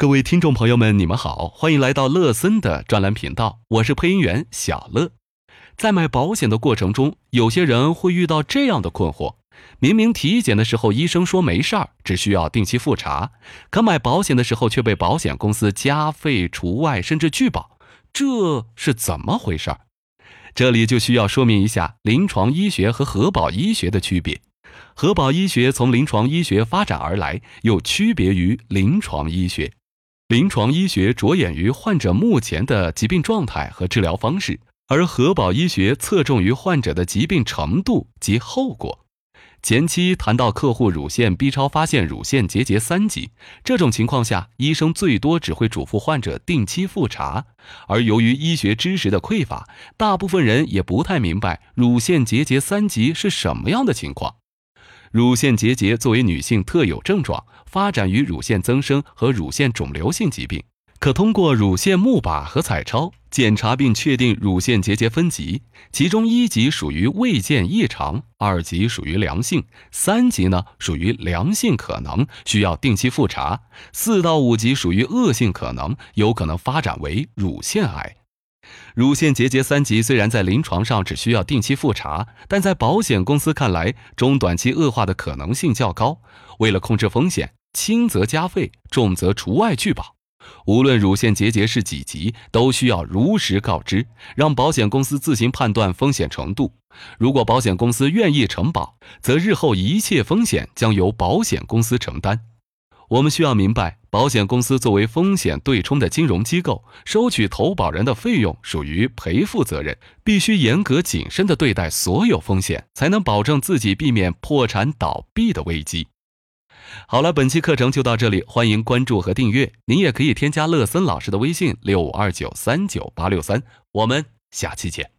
各位听众朋友们，你们好，欢迎来到乐森的专栏频道，我是配音员小乐。在买保险的过程中，有些人会遇到这样的困惑：明明体检的时候医生说没事儿，只需要定期复查，可买保险的时候却被保险公司加费、除外，甚至拒保，这是怎么回事儿？这里就需要说明一下临床医学和核保医学的区别。核保医学从临床医学发展而来，又区别于临床医学。临床医学着眼于患者目前的疾病状态和治疗方式，而核保医学侧重于患者的疾病程度及后果。前期谈到客户乳腺 B 超发现乳腺结节三级，这种情况下，医生最多只会嘱咐患者定期复查。而由于医学知识的匮乏，大部分人也不太明白乳腺结节三级是什么样的情况。乳腺结节作为女性特有症状，发展于乳腺增生和乳腺肿瘤性疾病，可通过乳腺钼靶和彩超检查并确定乳腺结节分级，其中一级属于未见异常，二级属于良性，三级呢属于良性可能需要定期复查，四到五级属于恶性可能有可能发展为乳腺癌。乳腺结节三级虽然在临床上只需要定期复查，但在保险公司看来，中短期恶化的可能性较高。为了控制风险，轻则加费，重则除外拒保。无论乳腺结节是几级，都需要如实告知，让保险公司自行判断风险程度。如果保险公司愿意承保，则日后一切风险将由保险公司承担。我们需要明白，保险公司作为风险对冲的金融机构，收取投保人的费用属于赔付责任，必须严格谨慎地对待所有风险，才能保证自己避免破产倒闭的危机。好了，本期课程就到这里，欢迎关注和订阅。您也可以添加乐森老师的微信六五二九三九八六三，我们下期见。